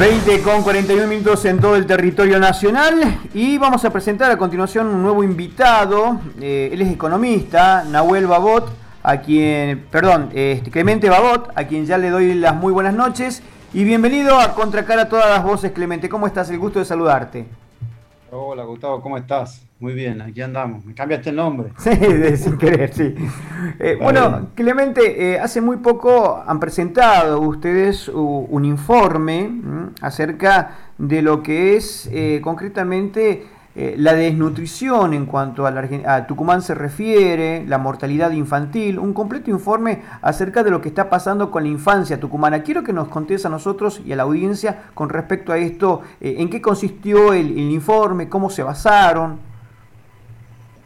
20 con 41 minutos en todo el territorio nacional y vamos a presentar a continuación un nuevo invitado. Eh, él es economista, Nahuel Babot, a quien, perdón, este, Clemente Babot, a quien ya le doy las muy buenas noches y bienvenido a Contracara todas las voces, Clemente. ¿Cómo estás? El gusto de saludarte. Hola Gustavo, ¿cómo estás? Muy bien, aquí andamos. Me cambiaste el nombre. Sí, sin querer, sí. Eh, bueno, Clemente, eh, hace muy poco han presentado ustedes un informe acerca de lo que es eh, concretamente eh, la desnutrición en cuanto a, Tucumán se refiere, la mortalidad infantil, un completo informe acerca de lo que está pasando con la infancia tucumana. Quiero que nos contes a nosotros y a la audiencia con respecto a esto, eh, en qué consistió el, informe, cómo se basaron.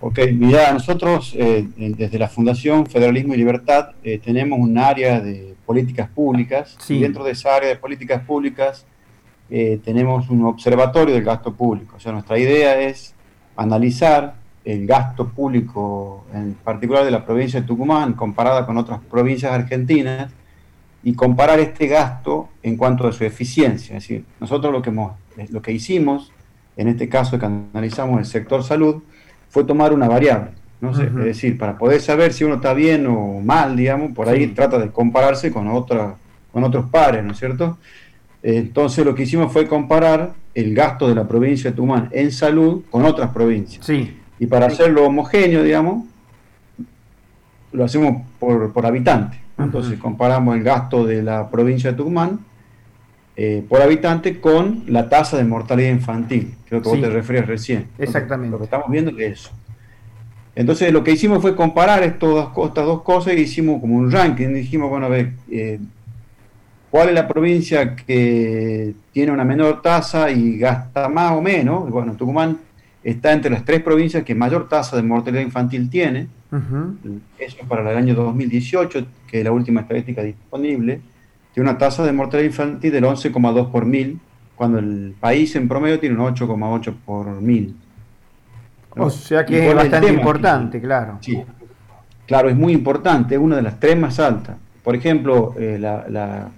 Ok, mira, nosotros eh, desde la Fundación Federalismo y Libertad tenemos un área de políticas públicas y dentro de esa área de políticas públicas eh, tenemos un observatorio del gasto público. O sea, nuestra idea es analizar el gasto público, en particular de la provincia de Tucumán, comparada con otras provincias argentinas, y comparar este gasto en cuanto a su eficiencia. Es decir, nosotros lo que, lo que hicimos, en este caso que analizamos el sector salud, fue tomar una variable. ¿no? Es decir, para poder saber si uno está bien o mal, digamos, por ahí trata de compararse con, otra, con otros pares, ¿no es cierto? Entonces lo que hicimos fue comparar el gasto de la provincia de Tucumán en salud con otras provincias. Sí. Y para hacerlo homogéneo, digamos, lo hacemos por, habitante. Entonces comparamos el gasto de la provincia de Tucumán eh, por habitante con la tasa de mortalidad infantil. Creo que vos te referías recién. Exactamente. lo que estamos viendo es eso. Entonces lo que hicimos fue comparar estas dos cosas y hicimos como un ranking. Dijimos, bueno, a ver, eh, ¿Cuál es la provincia que tiene una menor tasa y gasta más o menos? Bueno, Tucumán está entre las tres provincias que mayor tasa de mortalidad infantil tiene. Eso es para el año 2018, que es la última estadística disponible. Tiene una tasa de mortalidad infantil del 11,2 por mil, cuando el país en promedio tiene un 8,8 por mil. O sea que es bastante importante, claro. Sí, claro, es muy importante, es una de las tres más altas. Por ejemplo, eh, la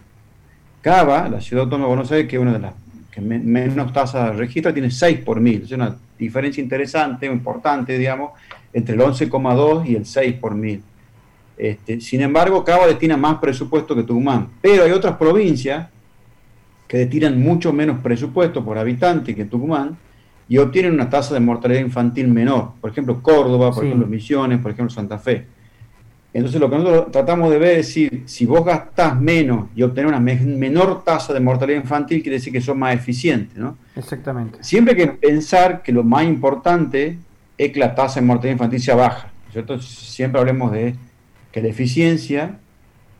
Cava, la ciudad autónoma de Buenos Aires, que es una de las que menos tasas registra, tiene 6 por mil. Es una diferencia interesante importante, digamos, entre el 11,2 y el 6 por mil. Este, sin embargo, Cava destina más presupuesto que Tucumán. Pero hay otras provincias que destinan mucho menos presupuesto por habitante que Tucumán y obtienen una tasa de mortalidad infantil menor. Por ejemplo, Córdoba, por ejemplo, Misiones, por ejemplo, Santa Fe. Entonces lo que nosotros tratamos de ver es si, si vos gastás menos y obtener una menor tasa de mortalidad infantil, quiere decir que sos más eficiente, ¿no? Exactamente. Siempre hay que pensar que lo más importante es que la tasa de mortalidad infantil sea baja, ¿cierto? Siempre hablemos de que la eficiencia,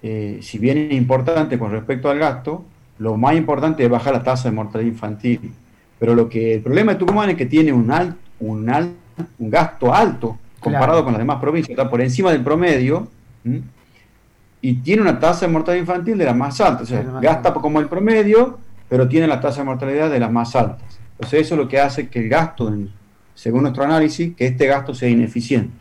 eh, si bien es importante con respecto al gasto, lo más importante es bajar la tasa de mortalidad infantil. Pero lo que el problema de Tucumán es que tiene un, un, un gasto alto comparado con las demás provincias, está por encima del promedio y tiene una tasa de mortalidad infantil de las más altas. O sea, gasta como el promedio, pero tiene la tasa de mortalidad de las más altas. Entonces eso es lo que hace que el gasto, según nuestro análisis, que este gasto sea ineficiente.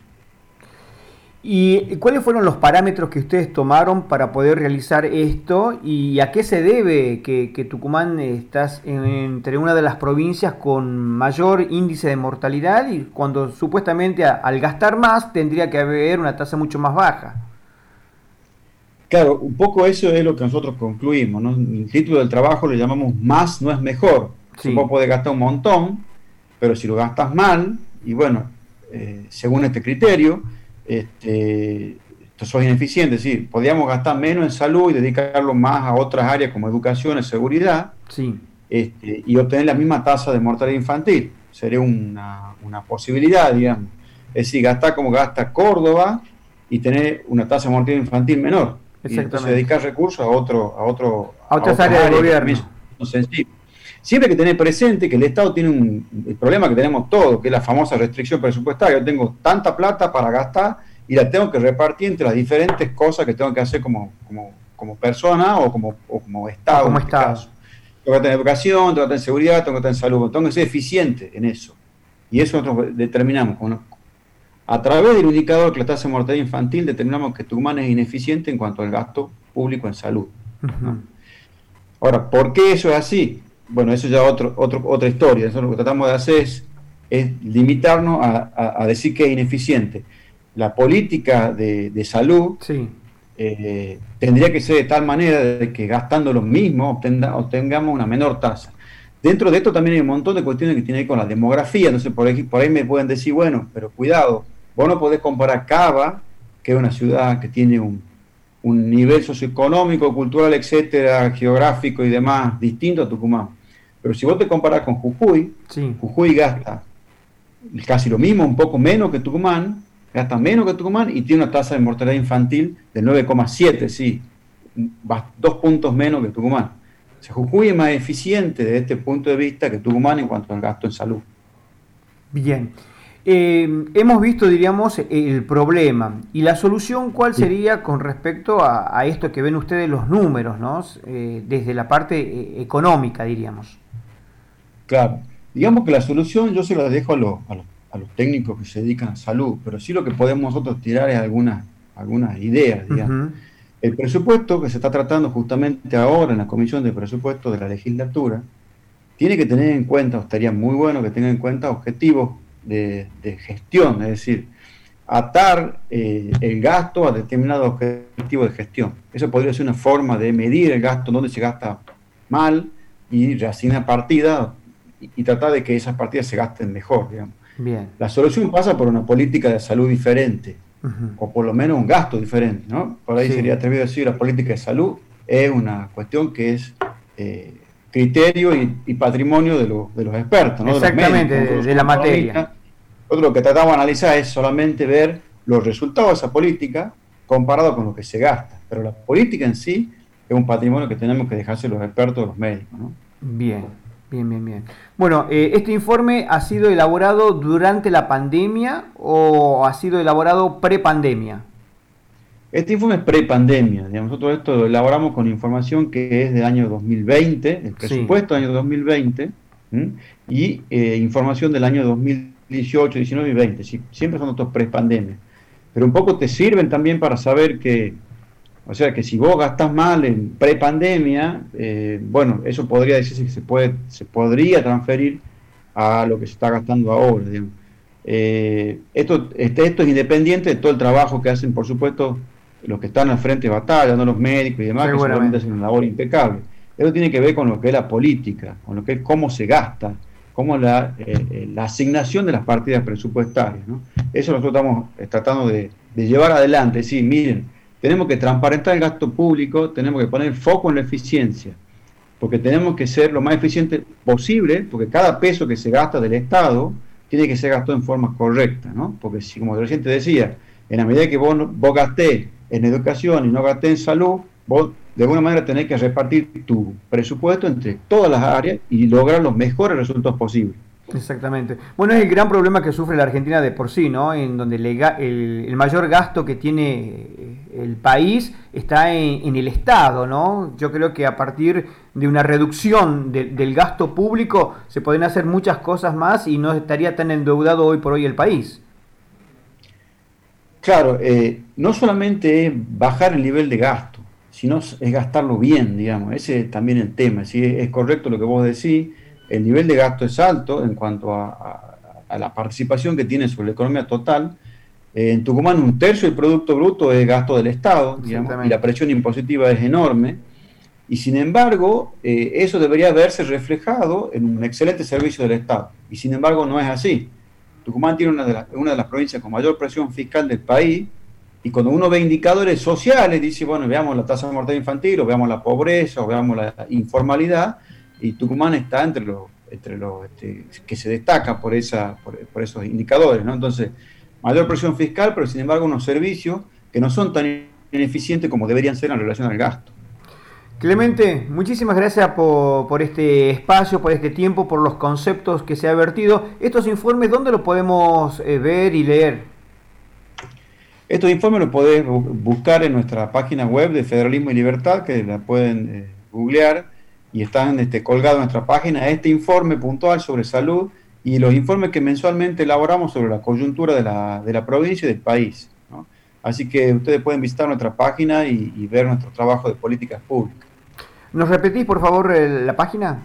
¿Y cuáles fueron los parámetros que ustedes tomaron para poder realizar esto? ¿Y a qué se debe que, Tucumán estás entre una de las provincias con mayor índice de mortalidad y cuando supuestamente al gastar más tendría que haber una tasa mucho más baja? Claro, un poco eso es lo que nosotros concluimos. ¿no? El título del trabajo le llamamos más no es mejor. Sí. Vos podés gastar un montón, pero si lo gastas mal, y bueno, eh, según este criterio, este, sos ineficiente. Sí, podríamos gastar menos en salud y dedicarlo más a otras áreas como educación y seguridad sí. este, y obtener la misma tasa de mortalidad infantil. Sería una, una posibilidad, digamos. Es decir, gastar como gasta Córdoba y tener una tasa de mortalidad infantil menor. Y entonces dedicar recursos a otro a otro a otras áreas del gobierno. Siempre hay que tener presente que el Estado tiene un el problema que tenemos todos, que es la famosa restricción presupuestaria. Yo tengo tanta plata para gastar y la tengo que repartir entre las diferentes cosas que tengo que hacer como, como, persona o como, como Estado. Como este Estado. Tengo que tener educación, tengo que tener seguridad, tengo que tener salud, tengo que ser eficiente en eso. Y eso nosotros determinamos. A través del indicador que la tasa de mortalidad infantil determinamos que Tucumán es ineficiente en cuanto al gasto público en salud. Ahora, ¿por qué eso es así? Bueno, eso ya otro, otro, otra historia. Eso lo que tratamos de hacer es, limitarnos a, decir que es ineficiente. La política de, salud eh, tendría que ser de tal manera de que gastando lo mismo obtengamos una menor tasa. Dentro de esto también hay un montón de cuestiones que tienen que ver con la demografía. Entonces, por ahí, por ahí me pueden decir, bueno, pero cuidado, vos no podés comparar Cava, que es una ciudad que tiene un, un nivel socioeconómico, cultural, etcétera, geográfico y demás distinto a Tucumán. Pero si vos te comparás con Jujuy, Jujuy gasta casi lo mismo, un poco menos que Tucumán, gasta menos que Tucumán y tiene una tasa de mortalidad infantil de 9,7, sí, dos puntos menos que Tucumán. O sea, Jujuy es más eficiente desde este punto de vista que Tucumán en cuanto al gasto en salud. Bien. Eh, hemos visto, diríamos, el problema. ¿Y la solución cuál sería con respecto a, esto que ven ustedes los números, ¿no? Eh, desde la parte eh, económica, diríamos? Claro. Digamos que la solución yo se la dejo a, los, a, los, técnicos que se dedican a salud, pero sí lo que podemos nosotros tirar es algunas, algunas ideas, digamos. El presupuesto que se está tratando justamente ahora en la Comisión de Presupuesto de la Legislatura tiene que tener en cuenta, o estaría muy bueno que tenga en cuenta objetivos de, gestión, es decir, atar eh, el gasto a determinados objetivos de gestión. Eso podría ser una forma de medir el gasto, donde se gasta mal y reasignar partidas y, tratar de que esas partidas se gasten mejor. Digamos. Bien. La solución pasa por una política de salud diferente, o por lo menos un gasto diferente. ¿no? Por ahí sería atrevido decir la política de salud es una cuestión que es eh, criterio y, patrimonio de, de, los expertos. Exactamente, de, la materia. Nosotros lo que tratamos de analizar es solamente ver los resultados de esa política comparado con lo que se gasta. Pero la política en sí es un patrimonio que tenemos que dejarse los expertos, los médicos. Bien, bien, bien, bien. Bueno, eh, ¿este informe ha sido elaborado durante la pandemia o ha sido elaborado pre-pandemia? Este informe es pre-pandemia. Nosotros esto lo elaboramos con información que es del año 2020, el presupuesto del año 2020, y eh, información del año 2020 18, 19 y 20, siempre son otros pre-pandemia. Pero un poco te sirven también para saber que, o sea, que si vos gastás mal en pre-pandemia, eh, bueno, eso podría decirse que se, puede, se podría transferir a lo que se está gastando ahora. Eh, esto, este, esto es independiente de todo el trabajo que hacen, por supuesto, los que están al frente de batalla, no los médicos y demás, que seguramente hacen una labor impecable. Eso tiene que ver con lo que es la política, con lo que es cómo se gasta como la, eh, eh, la asignación de las partidas presupuestarias. ¿no? Eso nosotros estamos eh, tratando de, llevar adelante. Sí, miren, tenemos que transparentar el gasto público, tenemos que poner foco en la eficiencia, porque tenemos que ser lo más eficiente posible, porque cada peso que se gasta del Estado tiene que ser gastado en forma correcta, ¿no? Porque si, como recién te decía, en la medida que vos, vos gasté en educación y no gasté en salud, vos de alguna manera tenés que repartir tu presupuesto entre todas las áreas y lograr los mejores resultados posibles. Exactamente. Bueno, es el gran problema que sufre la Argentina de por sí, ¿no? En donde el, mayor gasto que tiene el país está en, el Estado, ¿no? Yo creo que a partir de una reducción del gasto público se pueden hacer muchas cosas más y no estaría tan endeudado hoy por hoy el país. Claro, eh, no solamente es bajar el nivel de gasto, sino es gastarlo bien, digamos. Ese es también el tema. Si es correcto lo que vos decís, el nivel de gasto es alto en cuanto a, la participación que tiene sobre la economía total. Eh, en Tucumán un tercio del Producto Bruto es gasto del Estado, digamos, y la presión impositiva es enorme. Y sin embargo, eh, eso debería verse reflejado en un excelente servicio del Estado. Y sin embargo no es así. Tucumán tiene una de, una de las provincias con mayor presión fiscal del país, y cuando uno ve indicadores sociales, dice, bueno, veamos la tasa de mortalidad infantil, o veamos la pobreza, o veamos la informalidad, y Tucumán está entre los, entre los este, que se destaca por, esa, por, esos indicadores, ¿no? Entonces, mayor presión fiscal, pero sin embargo unos servicios que no son tan ineficientes como deberían ser en relación al gasto. Clemente, muchísimas gracias por, este espacio, por este tiempo, por los conceptos que se ha vertido. Estos informes, ¿dónde los podemos eh, ver y leer? Estos informes los podés buscar en nuestra página web de Federalismo y Libertad, que la pueden eh, googlear, y están este, colgados en nuestra página este informe puntual sobre salud y los informes que mensualmente elaboramos sobre la coyuntura de la, de la provincia y del país. Así que ustedes pueden visitar nuestra página y, ver nuestro trabajo de políticas públicas. ¿Nos repetís, por favor, la página?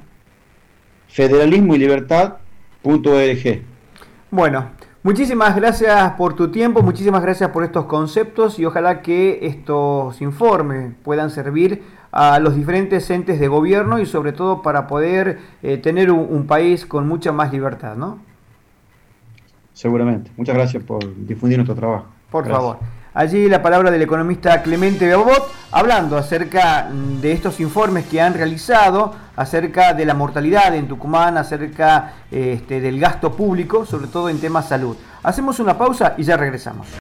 federalismo y libertad.org. Bueno, muchísimas gracias por tu tiempo, muchísimas gracias por estos conceptos y ojalá que estos informes puedan servir a los diferentes entes de gobierno y sobre todo para poder eh, tener un, país con mucha más libertad, ¿no? Seguramente. Muchas gracias por difundir nuestro trabajo. Por favor. Allí la palabra del economista Clemente Beobot hablando acerca de estos informes que han realizado, acerca de la mortalidad en Tucumán, acerca este, del gasto público, sobre todo en temas salud. Hacemos una pausa y ya regresamos.